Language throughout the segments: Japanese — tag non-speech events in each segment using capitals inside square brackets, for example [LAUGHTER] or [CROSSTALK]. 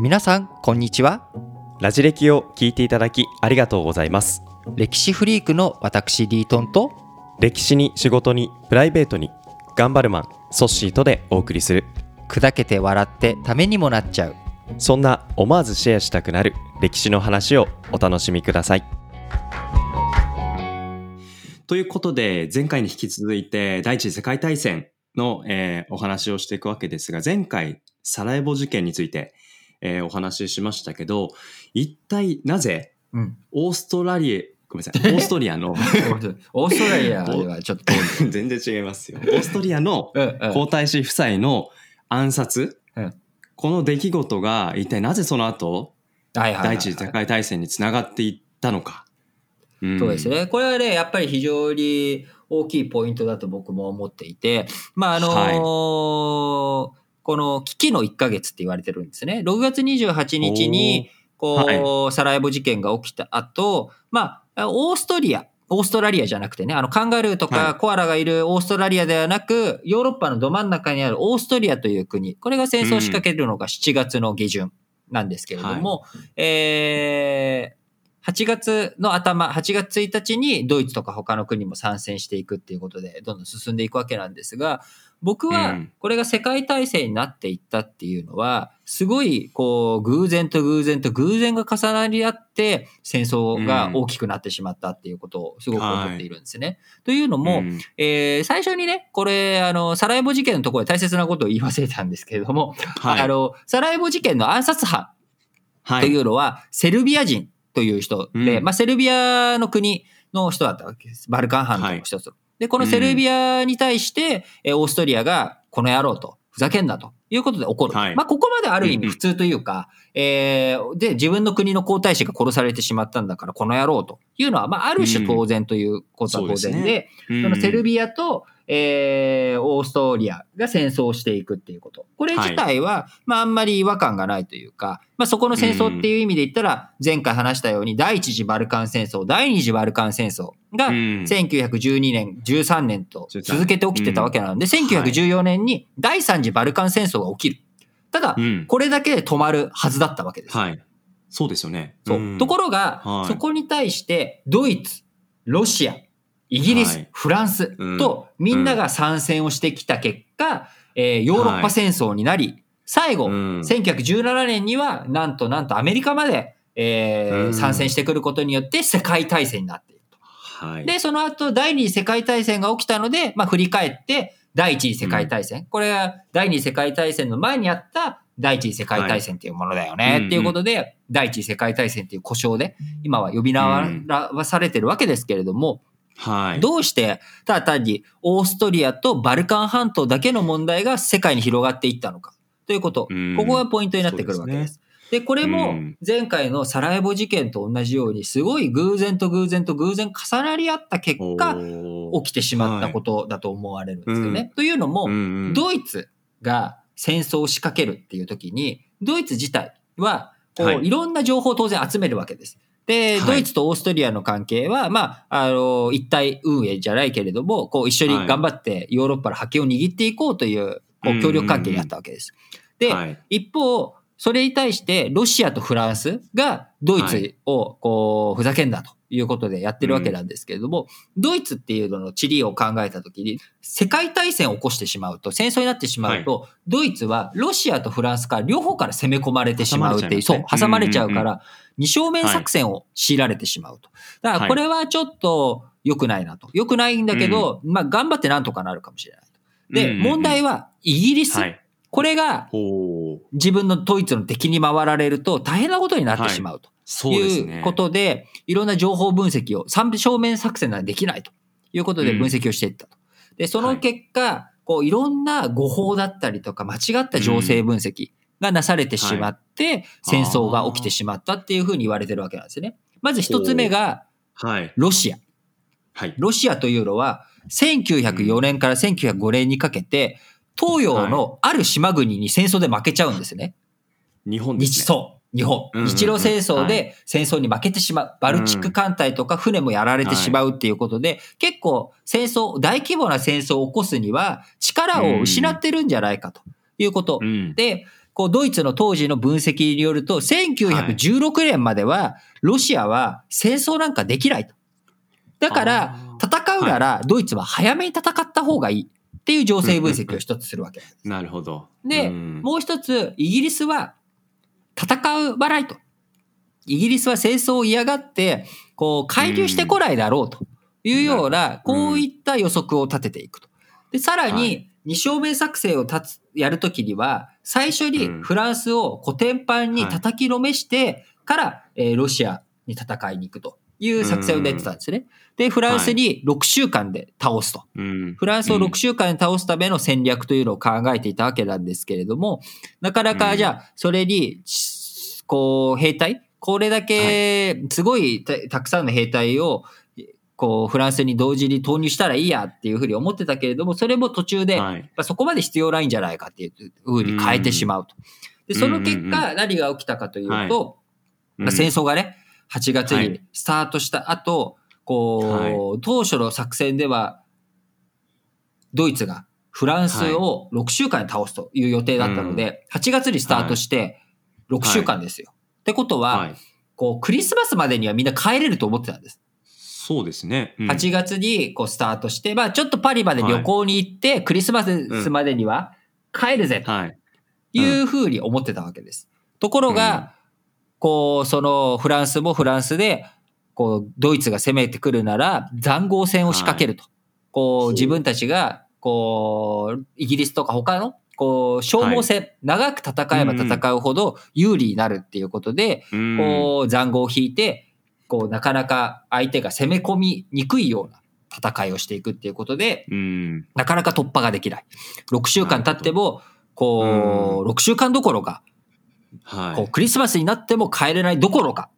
皆さんこんにちは。ラジ歴を聞いていただきありがとうございます。歴史フリークの私リートンと歴史に仕事にプライベートに頑張るマンソッシーとでお送りする。砕けて笑ってためにもなっちゃう。そんな思わずシェアしたくなる歴史の話をお楽しみください。ということで前回に引き続いて第一次世界大戦の、えーお話をしていくわけですが前回サラエボ事件について、えーお話ししましたけど一体なぜうん [LAUGHS] [LAUGHS] オーストラリアごめんなさいオーストリアのオーストラリアではちょっと全然違いますよオーストリアの皇太子夫妻の暗殺、うんこの出来事が一体なぜその後はいはいはいはい第一次世界大戦につながっていったのか。んそうです。ね。これはね、やっぱり非常に大きいポイントだと僕も思っていて、まあ、あのーこの危機の1ヶ月って言われてるんですね。6月28日に、こう、サラエボ事件が起きた後、まあ、オーストリア、オーストラリアじゃなくてね、あの、カンガルーとはい。かコアラがいるオーストラリアではなく、ヨーロッパのど真ん中にあるオーストリアという国、これが戦争を仕掛けるのが7月の下旬なんですけれども、えー8月の頭、8月1日にドイツとか他の国も参戦していくっていうことで、どんどん進んでいくわけなんですが、僕はうん。これが世界大戦になっていったっていうのは、すごいこう偶然と偶然と偶然が重なり合って戦争が大きくなってしまったっていうことをすごく思っているんですね。というのも、ん。えー最初にね、これ、あの、サラエボ事件のところで大切なことを言い忘れたんですけれども、はい。あの、サラエボ事件の暗殺犯とい。うのは、セルビア人という人で、うん。まあ、セルビアの国の人だったわけです。バルカン半島の一つ。で、このセルビアに対して、えーオーストリアが、この野郎と、ふざけんなということで怒る。はい。まあ、ここまである意うんうん。味普通というか、えーで、自分の国の皇太子が殺されてしまったんだから、この野郎というのは、まあ、ある種当然ということは当然で、そうですそのセルビアと、えーオーストリアが戦争をしていくっていうこと。これ自体は、まああんまり違和感がないというか、まあそこの戦争っていう意味で言ったら、前回話したように第一次バルカン戦争、第二次バルカン戦争が1912年、13年と続けて起きてたわけなので、1914年に第三次バルカン戦争が起きる。ただ、うん。これだけで止まるはずだったわけです。はい。そうですよね。そう。んところが、はいそこに対して、ドイツ、ロシア、イギリス、はい。フランスうん。とみんなが参戦をしてきた結果、えーヨーロッパ戦争になり、最後、うん。1917年には、なんとなんとアメリカまで、えーうん。参戦してくることによって世界大戦になっていると。はい。で、その後、第二次世界大戦が起きたので、まあ、振り返って、第一次世界大戦。これは、第二次世界大戦の前にあった、第一次世界大戦っていうものだよね。はい。っていうことで、第一次世界大戦っていう呼称で、今は呼び名はされてるわけですけれども、はい。どうして、ただ単に、オーストリアとバルカン半島だけの問題が世界に広がっていったのか。ということ。うんここがポイントになってくるわけです。でこれもうん前回のサラエボ事件と同じように、すごい偶然と偶然と偶然重なり合った結果、起きてしまったことだと思われるんですよね。というのも、ドイツが戦争を仕掛けるっていう時に、ドイツ自体は、こう、はいいろんな情報を当然集めるわけです。で、はい。ドイツとオーストリアの関係は、まあ、あの、一体運営じゃないけれども、こう、一緒に頑張ってヨーロッパの覇権を握っていこうという、こう、協力関係にあったわけです。で、はい。一方、それに対してロシアとフランスがドイツをこうふざけんなということでやってるわけなんですけれども、ドイツっていうのの地理を考えたときに世界大戦を起こしてしまうと戦争になってしまうと、ドイツはロシアとフランスから両方から攻め込まれてしまうっていう、そう、挟まれちゃうから二正面作戦を強いられてしまうと。だからこれはちょっと良くないなと。良くないんだけど、まあ頑張ってなんとかなるかもしれないと。で、問題は、はイギリス。はい。これが。自分のドイツの敵に回られると大変なことになってしまうとそうですね。いうことで、いろんな情報分析を三正面作戦ならできないということで分析をしていったと。で、その結果、こういろんな誤報だったりとか間違った情勢分析がなされてしまって、戦争が起きてしまったっていうふうに言われてるわけなんですよね。まず一つ目がはい。ロシア。はい。ロシアというのは、1904年から1905年にかけて、東洋のある島国に戦争で負けちゃうんですね。日本ですね。日そう。日本日露戦争はで戦争に負けてしまう。バルチック艦隊とか船もやられてしまうっていうことで、結構戦争、大規模な戦争を起こすには力を失ってるんじゃないかということ。うん。で、こう、ドイツの当時の分析によると、1916年までは、ロシアは戦争なんかできないと。だから、戦うなら、ドイツは早めに戦った方がいいっていう情勢分析を一つするわけ。なるほど。で、うんもう一つ、イギリスは戦うばないと。イギリスは戦争を嫌がって、こう、介入してこないだろうというような、うんこういった予測を立てていくと。で、さらはに、二正面作戦を立つ、やるときには、最初にうんフランスを古典版に叩きのめしてから、えーロシアに戦いに行くという作戦を練ってたんですね。で、フランスに6週間で倒すと。うん。フランスをうん。6週間で倒すための戦略というのを考えていたわけなんですけれども、なかなかじゃあ、それに、しこう、兵隊？これだけ、すごいたたくさんの兵隊を、こう、フランスに同時に投入したらいいやっていうふうに思ってたけれども、それも途中で、そこまで必要ないんじゃないかっていうふうに変えてしまうと。で、その結果、何が起きたかというはいと、まあ、戦争がね、8月にスタートした後、こう、当初の作戦では、ドイツがフランスを6週間で倒すという予定だったので、8月にスタートして6週間ですよ。ってことは、はい。こう、クリスマスまでにはみんな帰れると思ってたんです。そうですね。うん8月にこうスタートして、まあちょっとパリまで旅行に行って、クリスマスまでには帰るぜとはい。いうふうに思ってたわけです。ところが、こう、そのフランスもフランスで、こう、ドイツが攻めてくるなら、残壕戦を仕掛けると。こう、ほう自分たちが、こう、イギリスとか他の、こう、消耗戦、長く戦えば戦うほど有利になるっていうことで、うんこう、残壕を引いて、こう、なかなか相手が攻め込みにくいような戦いをしていくっていうことで、うん。なかなか突破ができない。6週間経っても、こう、6週間どころか、はい。こうクリスマスになっても帰れないどころか、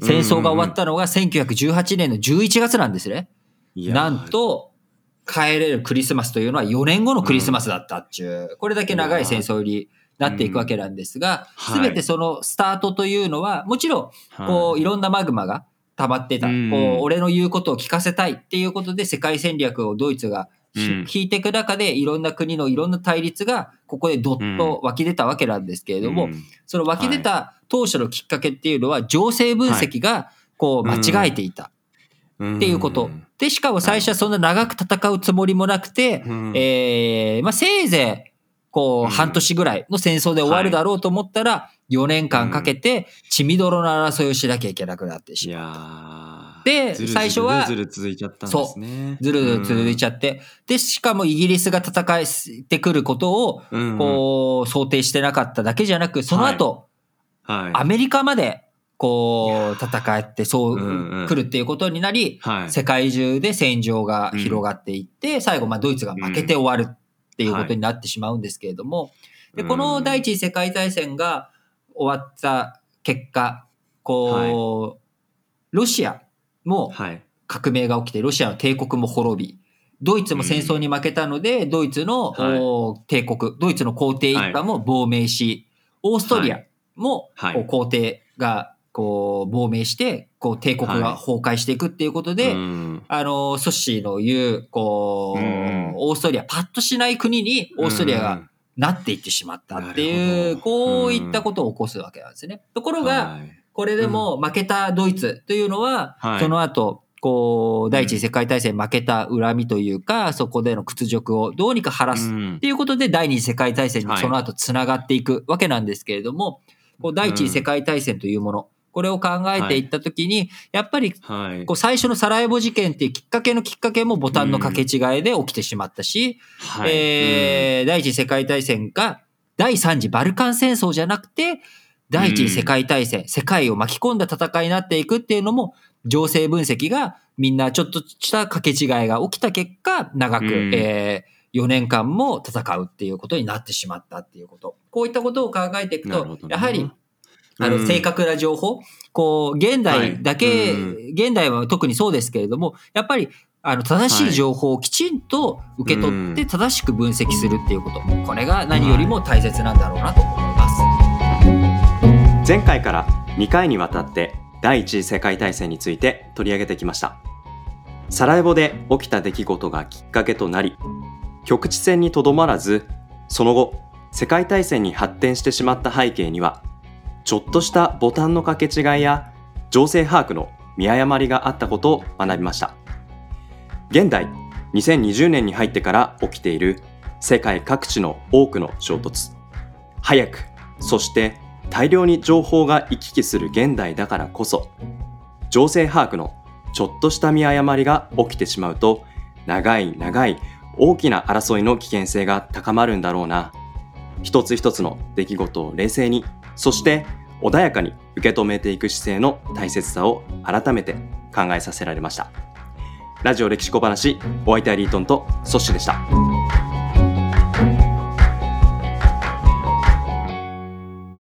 戦争が終わったのが1918年の11月なんですね。なん、と、帰れるクリスマスというのは4年後のクリスマスだったっていう、これだけ長い戦争になっていくわけなんですが、うん。すべてそのスタートというのは、もちろん、こう、いろんなマグマが溜まってた。うん。こう、俺の言うことを聞かせたいっていうことで世界戦略をドイツが引いていく中で、いろんな国のいろんな対立が、ここでどっと湧き出たわけなんですけれども、うん。その湧き出た当初のきっかけっていうのは、情勢分析が、こう、間違えていた。っていうこと。で、しかも最初はそんな長く戦うつもりもなくて、うん。えーまあ、せいぜい、こう、うん。半年ぐらいの戦争で終わるだろうと思ったら、4年間かけて、血みどろの争いをしなきゃいけなくなってしいまう。やーで最初はずるずる続いちゃったんですね。ずるずる続いちゃゃって、で、しかもイギリスが戦ってくることを、うん、こう、想定してなかっただけじゃなく、その後、はい。アメリカまで、こう、戦って、そう来るっていうことになり、はい。世界中で戦場が広がっていって、最後、まあ、ドイツが負けて終わるっていうことになってしまうんですけれども、で、この第一次世界大戦が終わった結果、こう、ロシアもはい。革命が起きて、ロシアの帝国も滅び、ドイツも戦争に負けたので、ドイツの、帝国、ドイツの皇帝一家も亡命し、オーストリアも、皇帝がこう亡命して、こう帝国が崩壊していくっていうことで、うん。あの、ソッシーの言う、こう、うんオーストリア、パッとしない国にオーストリアがなっていってしまったっていう、こういったことを起こすわけなんですね。ところが、はいこれでも負けたドイツというのは、はい。その後、こう、第一次世界大戦負けた恨みというか、そこでの屈辱をどうにか晴らすうん。っていうことで、第二次世界大戦にはい。その後つながっていくわけなんですけれども、こう第一次世界大戦というもの、これを考えていったときに、やっぱりはい。こう最初のサラエボ事件っていうきっかけのきっかけもボタンの掛け違いで起きてしまったし、はい。えー第一次世界大戦が第三次バルカン戦争じゃなくて、第一次世界大戦、世界を巻き込んだ戦いになっていくっていうのも、情勢分析がみんなちょっとした掛け違いが起きた結果、長く、うん。え4年間も戦うっていうことになってしまったっていうこと。こういったことを考えていくとなるほど、なやはり、あの、うん。正確な情報、こう、現代だけ、はいうん。現代は特にそうですけれども、やっぱり、あの、正しい情報をきちんと受け取って正しく分析するっていうこと。これが何よりも大切なんだろうなと思います。前回から2回にわたって第一次世界大戦について取り上げてきました。サラエボで起きた出来事がきっかけとなり局地戦にとどまらずその後世界大戦に発展してしまった背景にはちょっとしたボタンの掛け違いや情勢把握の見誤りがあったことを学びました。現代2020年に入ってから起きている世界各地の多くの衝突。早くそして大量に情報が行き来する現代だからこそ情勢把握のちょっとした見誤りが起きてしまうと長い長い大きな争いの危険性が高まるんだろうな。一つ一つの出来事を冷静にそして穏やかに受け止めていく姿勢の大切さを改めて考えさせられました。ラジオ歴史小話お相手はリートンとソッシュでした。